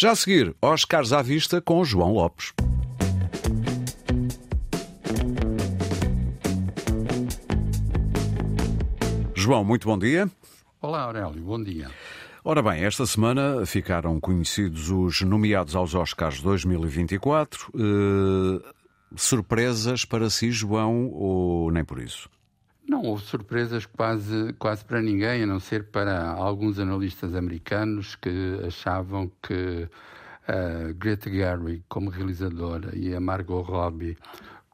Já a seguir, Oscars à vista com João Lopes. João, muito bom dia. Olá, Aurélio, bom dia. Ora bem, esta semana ficaram conhecidos os nomeados aos Oscars 2024. Uh, eh, surpresas para si, João, ou nem por isso? Não houve surpresas quase, quase para ninguém, a não ser para alguns analistas americanos que achavam que a Greta Gerwig como realizadora e a Margot Robbie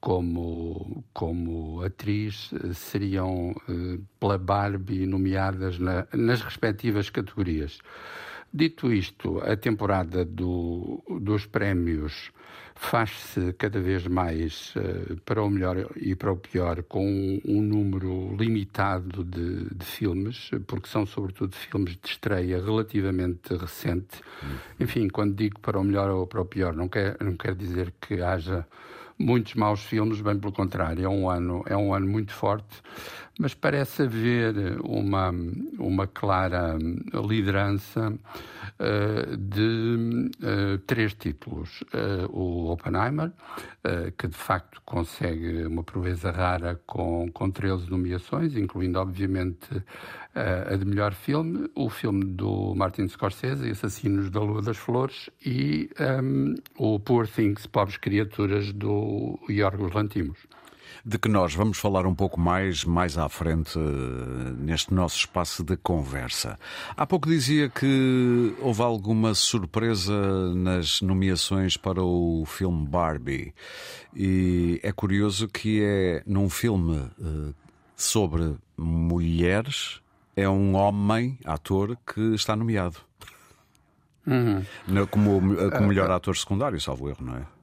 como, como atriz seriam eh, pela Barbie nomeadas na, nas respectivas categorias. Dito isto, a temporada do, dos prémios faz-se cada vez mais uh, para o melhor e para o pior com um, um número limitado de, de, filmes, porque são sobretudo filmes de estreia relativamente recente. Hum. Enfim, quando digo para o melhor ou para o pior, não quer, não quer dizer que haja muitos maus filmes, bem pelo contrário, é um ano, é um ano muito forte, mas parece haver uma, uma clara liderança uh, de uh, três títulos. Uh, o Oppenheimer, que de facto consegue uma proeza rara com, com 13 nomeações, incluindo, obviamente, a de melhor filme, o filme do Martin Scorsese, Assassinos da Lua das Flores, e um, o Poor Things, Pobres Criaturas, do Yorgos Lantimos de que nós vamos falar um pouco mais mais à frente neste nosso espaço de conversa. Há pouco dizia que houve alguma surpresa nas nomeações para o filme Barbie. E é curioso que é num filme uh, sobre mulheres, é um homem, ator, que está nomeado. Uhum. Como, como melhor ator secundário, salvo erro, não é?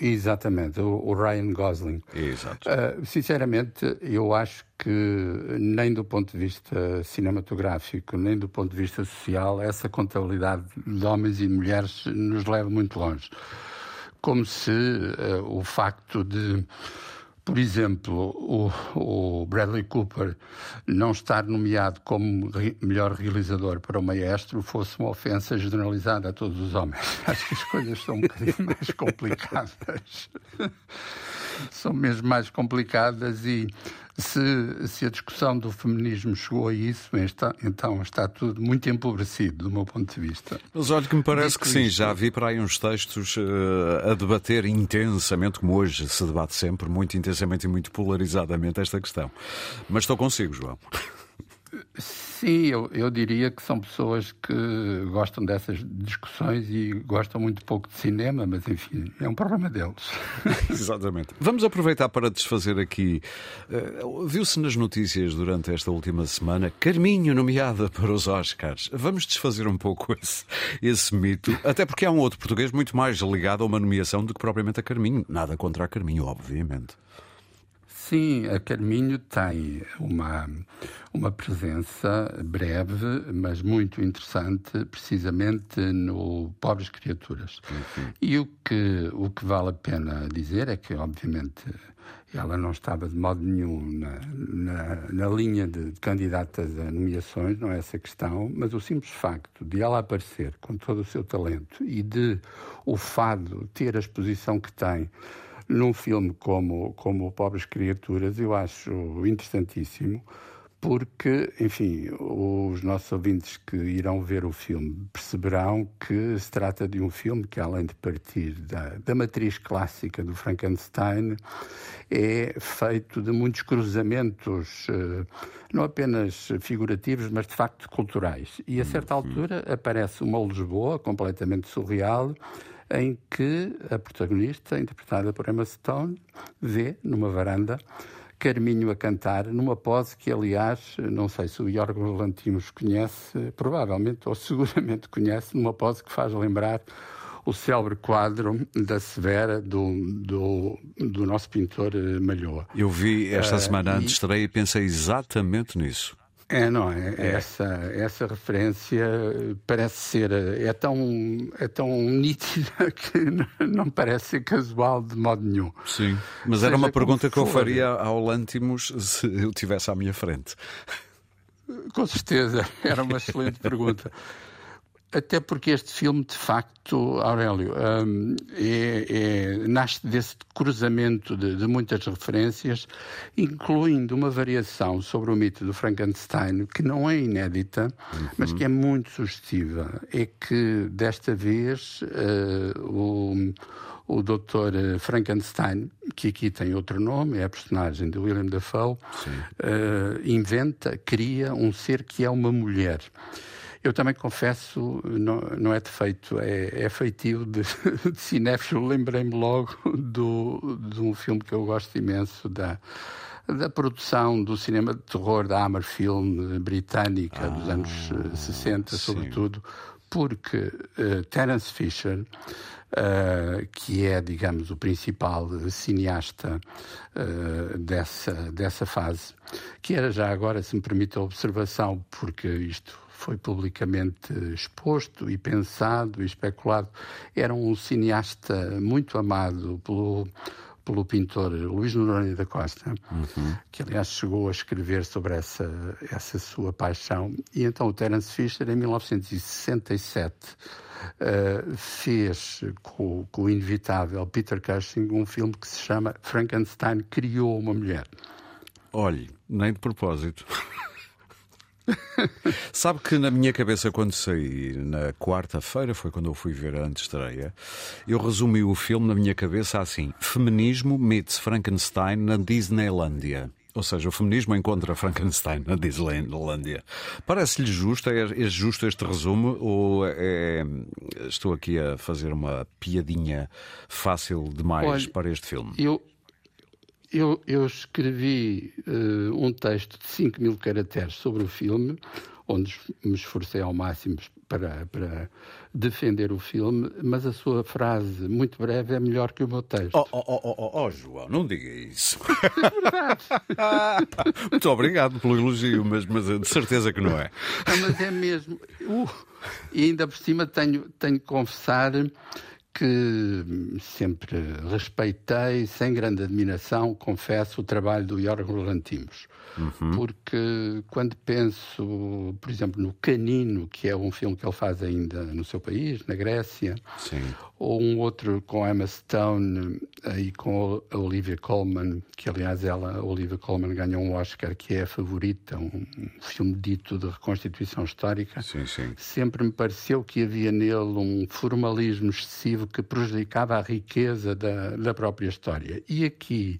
Exatamente, o, Ryan Gosling. Exato. Uh, sinceramente, eu acho que nem do ponto de vista cinematográfico, nem do ponto de vista social, essa contabilidade de homens e mulheres nos leva muito longe. Como se uh, o facto de por exemplo, o, o, Bradley Cooper não estar nomeado como re, melhor realizador para o Maestro fosse uma ofensa generalizada a todos os homens. Acho que as coisas são um bocadinho mais complicadas. São mesmo mais complicadas e se, se, a discussão do feminismo chegou a isso, está, então está tudo muito empobrecido do meu ponto de vista. Mas olha que me parece que sim, já vi para aí uns textos uh, a debater intensamente, como hoje se debate sempre, muito intensamente e muito polarizadamente esta questão. Mas estou consigo, João. Sim, eu, eu diria que são pessoas que gostam dessas discussões e gostam muito pouco de cinema, mas enfim, é um problema deles. Exatamente. Vamos aproveitar para desfazer aqui. Uh, Viu-se nas notícias durante esta última semana Carminho nomeada para os Oscars. Vamos desfazer um pouco esse, esse mito, até porque há um outro português muito mais ligado a uma nomeação do que propriamente a Carminho. Nada contra a Carminho, obviamente. Sim, a Carminho tem uma, uma presença breve, mas muito interessante, precisamente no Pobres Criaturas. Uhum. E o que, o que vale a pena dizer é que, obviamente, ela não estava de modo nenhum na, na, na linha de, candidatas a nomeações, não é essa questão, mas o simples facto de ela aparecer com todo o seu talento e de o fado ter a exposição que tem num filme como, como Pobres Criaturas, eu acho interessantíssimo, porque, enfim, os nossos ouvintes que irão ver o filme perceberão que se trata de um filme que, além de partir da, da matriz clássica do Frankenstein, é feito de muitos cruzamentos, eh, não apenas figurativos, mas de facto culturais. E a certa uhum. altura aparece uma Lisboa completamente surreal em que a protagonista, interpretada por Emma Stone, vê numa varanda Carminho a cantar, numa pose que, aliás, não sei se o Yorgos Lantimos conhece, provavelmente ou seguramente conhece, numa pose que faz lembrar o célebre quadro da Severa do, do, do nosso pintor eh, Malhoa. Eu vi esta uh, semana antes de estreia e pensei exatamente nisso. É, não, é, é, essa, essa referência parece ser, é tão, é tão nítida que não parece ser casual de modo nenhum. Sim, mas Seja era uma pergunta que eu faria ao Lantimos se eu tivesse à minha frente. Com certeza, era uma excelente pergunta. Até porque este filme, de facto, Aurélio, um, é, é, nasce desse cruzamento de, de, muitas referências, incluindo uma variação sobre o mito do Frankenstein, que não é inédita, uhum. mas que é muito sugestiva. É que, desta vez, uh, o o Dr. Frankenstein, que aqui tem outro nome, é a personagem de William Dafoe, uh, inventa, cria um ser que é uma mulher. Eu também confesso, não, não é defeito, é, é feitio de, de cinéfilo. Lembrei-me logo do, de um filme que eu gosto imenso, da, da produção do cinema de terror da Hammer Film britânica ah, dos anos 60, eh, sobretudo, porque uh, Terence Fisher, uh, que é, digamos, o principal cineasta uh, dessa, dessa fase, que era já agora, se me permite a observação, porque isto foi publicamente exposto e pensado e especulado. Era um cineasta muito amado pelo, pelo pintor Luís Noronha da Costa, uhum. que aliás chegou a escrever sobre essa, essa sua paixão. E então o Terence Fisher, em 1967, uh, fez com, com, o inevitável Peter Cushing um filme que se chama Frankenstein Criou uma Mulher. Olhe, nem de propósito. Sabe que na minha cabeça, quando saí na quarta-feira, foi quando eu fui ver a antestreia, eu resumi o filme na minha cabeça assim: Feminismo meets Frankenstein na Disneylândia. Ou seja, o feminismo encontra Frankenstein na Disneylandia. Parece-lhe justo, é, é, justo este resumo ou é, estou aqui a fazer uma piadinha fácil demais Olha, para este filme? Eu, eu, eu escrevi uh, um texto de 5 mil caracteres sobre o filme, onde me esforcei ao máximo para, para defender o filme, mas a sua frase, muito breve, é melhor que o meu texto. Oh, oh, oh, oh, oh João, não diga isso. É verdade. muito obrigado pelo elogio, mas, mas de certeza que não é. Não, mas é mesmo. Uh, e ainda por cima tenho, tenho que confessar que sempre respeitei, sem grande admiração, confesso, o trabalho do Yorgos Lantimos. Uhum. Porque quando penso, por exemplo, no Canino, que é um filme que ele faz ainda no seu país, na Grécia, Sim. ou um outro com Emma Stone e com a Olivia Colman, que aliás ela, a Olivia Colman, ganhou um Oscar que é a favorita, um, filme dito de reconstituição histórica. Sim, sim. Sempre me pareceu que havia nele um formalismo excessivo que prejudicava a riqueza da, da própria história. E aqui,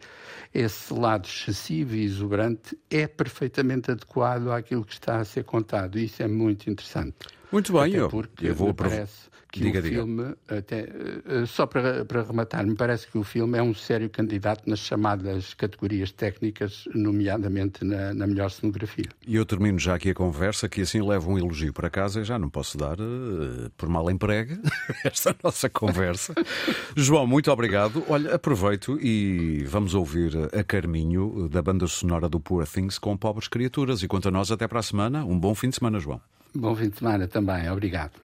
esse lado excessivo e exuberante é perfeitamente adequado àquilo que está a ser contado. Isso é muito interessante. Muito bem, Até eu, porque eu vou parece que diga, o filme, diga. até, eh, só para, para rematar, me parece que o filme é um sério candidato nas chamadas categorias técnicas, nomeadamente na, na melhor cenografia. E eu termino já aqui a conversa, que assim levo um elogio para casa e já não posso dar, uh, por mal emprego, esta nossa conversa. João, muito obrigado. Olha, aproveito e vamos ouvir a Carminho, da banda sonora do Poor Things, com Pobres Criaturas. E quanto a nós, até para a semana. Um bom fim de semana, João. Bom fim de semana também. Obrigado.